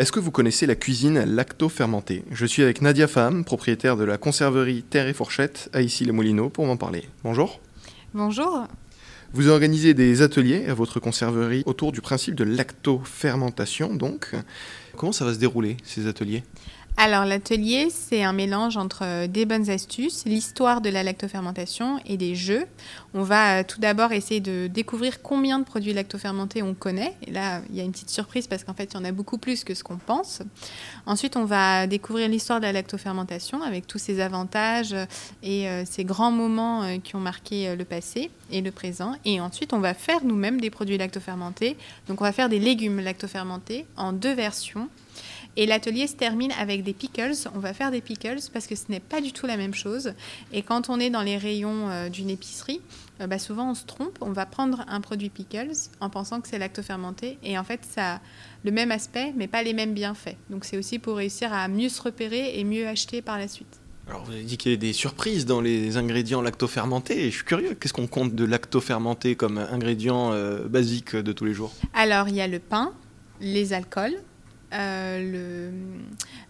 Est-ce que vous connaissez la cuisine lacto-fermentée? Je suis avec Nadia Fam, propriétaire de la conserverie Terre et Fourchette à Issy-les-Moulineaux pour m'en parler. Bonjour. Bonjour. Vous organisez des ateliers à votre conserverie autour du principe de lacto-fermentation donc. Comment ça va se dérouler ces ateliers? Alors l'atelier, c'est un mélange entre euh, des bonnes astuces, l'histoire de la lactofermentation et des jeux. On va euh, tout d'abord essayer de découvrir combien de produits lactofermentés on connaît. Et là, il y a une petite surprise parce qu'en fait, il y en a beaucoup plus que ce qu'on pense. Ensuite, on va découvrir l'histoire de la lactofermentation avec tous ses avantages et ses euh, grands moments qui ont marqué le passé et le présent. Et ensuite, on va faire nous-mêmes des produits lactofermentés. Donc, on va faire des légumes lactofermentés en deux versions. Et l'atelier se termine avec des pickles. On va faire des pickles parce que ce n'est pas du tout la même chose. Et quand on est dans les rayons euh, d'une épicerie, euh, bah, souvent on se trompe. On va prendre un produit pickles en pensant que c'est lactofermenté. Et en fait, ça a le même aspect, mais pas les mêmes bienfaits. Donc c'est aussi pour réussir à mieux se repérer et mieux acheter par la suite. Alors vous avez dit qu'il y a des surprises dans les ingrédients lactofermentés. je suis curieux, qu'est-ce qu'on compte de lactofermenté comme ingrédient euh, basique de tous les jours? Alors il y a le pain, les alcools, le,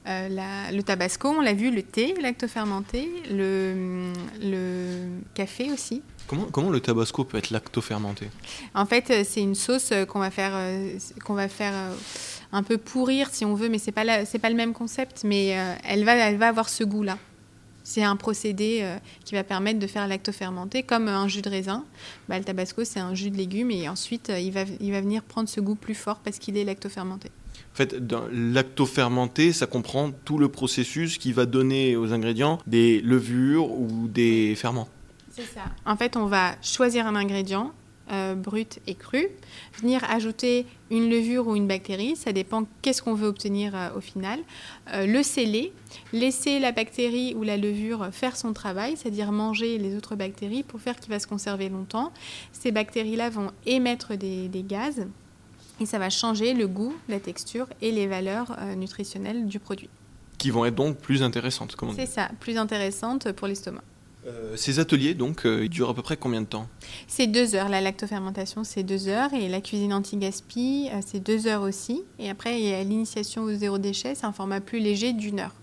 euh, le tabasco, on l'a vu, le thé lactofermenté, le, le café aussi. Comment, comment le tabasco peut être lactofermenté? En fait, euh, c'est une sauce qu'on va faire, qu'on va faire un peu pourrir si on veut, mais c'est pas c'est pas le même concept, mais elle va, elle va avoir ce goût-là. C'est un procédé qui va permettre de faire lactofermenté, comme un jus de raisin. Bah, le tabasco, c'est un jus de légumes et ensuite il va, il va venir prendre ce goût plus fort parce qu'il est lactofermenté. En fait, lactofermenté, ça comprend tout le processus qui va donner aux ingrédients des levures ou des ferments. C'est ça. En fait, on va choisir un ingrédient, euh, brut et cru, venir ajouter une levure ou une bactérie, ça dépend qu'est-ce qu'on veut obtenir euh, au final, euh, le sceller, laisser la bactérie ou la levure faire son travail, c'est-à-dire manger les autres bactéries pour faire qu'il va se conserver longtemps. Ces bactéries-là vont émettre des gaz et ça va changer le goût, la texture et les valeurs euh, nutritionnelles du produit. Qui vont être donc plus intéressantes, comment C'est ça, plus intéressantes pour l'estomac. Euh, ces ateliers, donc, euh, ils durent à peu près combien de temps? C'est deux heures. La lactofermentation, c'est deux heures. Et la cuisine anti-gaspi, c'est deux heures aussi. Et après, il y a l'initiation au zéro déchet. C'est un format plus léger d'une heure.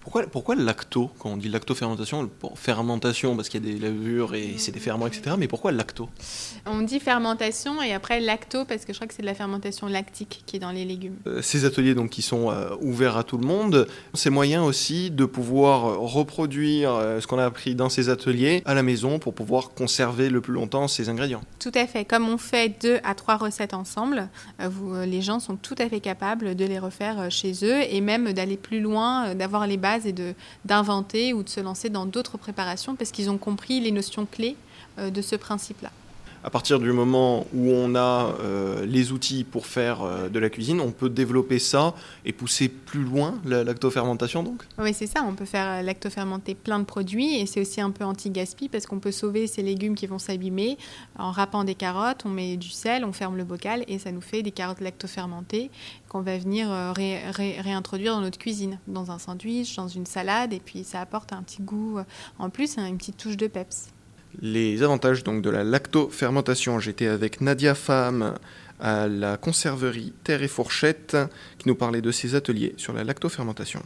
Pourquoi, pourquoi le lacto Quand on dit lactofermentation, fermentation parce qu'il y a des levures et c'est des ferments, etc. Mais pourquoi lacto? On dit fermentation et après lacto parce que je crois que c'est de la fermentation lactique qui est dans les légumes. Euh, ces ateliers donc qui sont euh, ouverts à tout le monde, c'est moyen aussi de pouvoir reproduire euh, ce qu'on a appris dans ces ateliers à la maison pour pouvoir conserver le plus longtemps ces ingrédients. Tout à fait. Comme on fait deux à trois recettes ensemble, vous, les gens sont tout à fait capables de les refaire chez eux et même d'aller plus loin, d'avoir les bases et d'inventer ou de se lancer dans d'autres préparations parce qu'ils ont compris les notions clés euh, de ce principe-là à partir du moment où on a euh, les outils pour faire euh, de la cuisine, on peut développer ça et pousser plus loin la lactofermentation donc? Oui, c'est ça, on peut faire euh, lactofermenter plein de produits et c'est aussi un peu anti-gaspi parce qu'on peut sauver ces légumes qui vont s'abîmer en râpant des carottes, on met du sel, on ferme le bocal et ça nous fait des carottes lactofermentées qu'on va venir réintroduire dans notre cuisine, dans un sandwich, dans une salade et puis ça apporte un petit goût en plus, une petite touche de peps les avantages donc de la lactofermentation. J'étais avec Nadia Femme à la conserverie Terre et Fourchette qui nous parlait de ses ateliers sur la lactofermentation.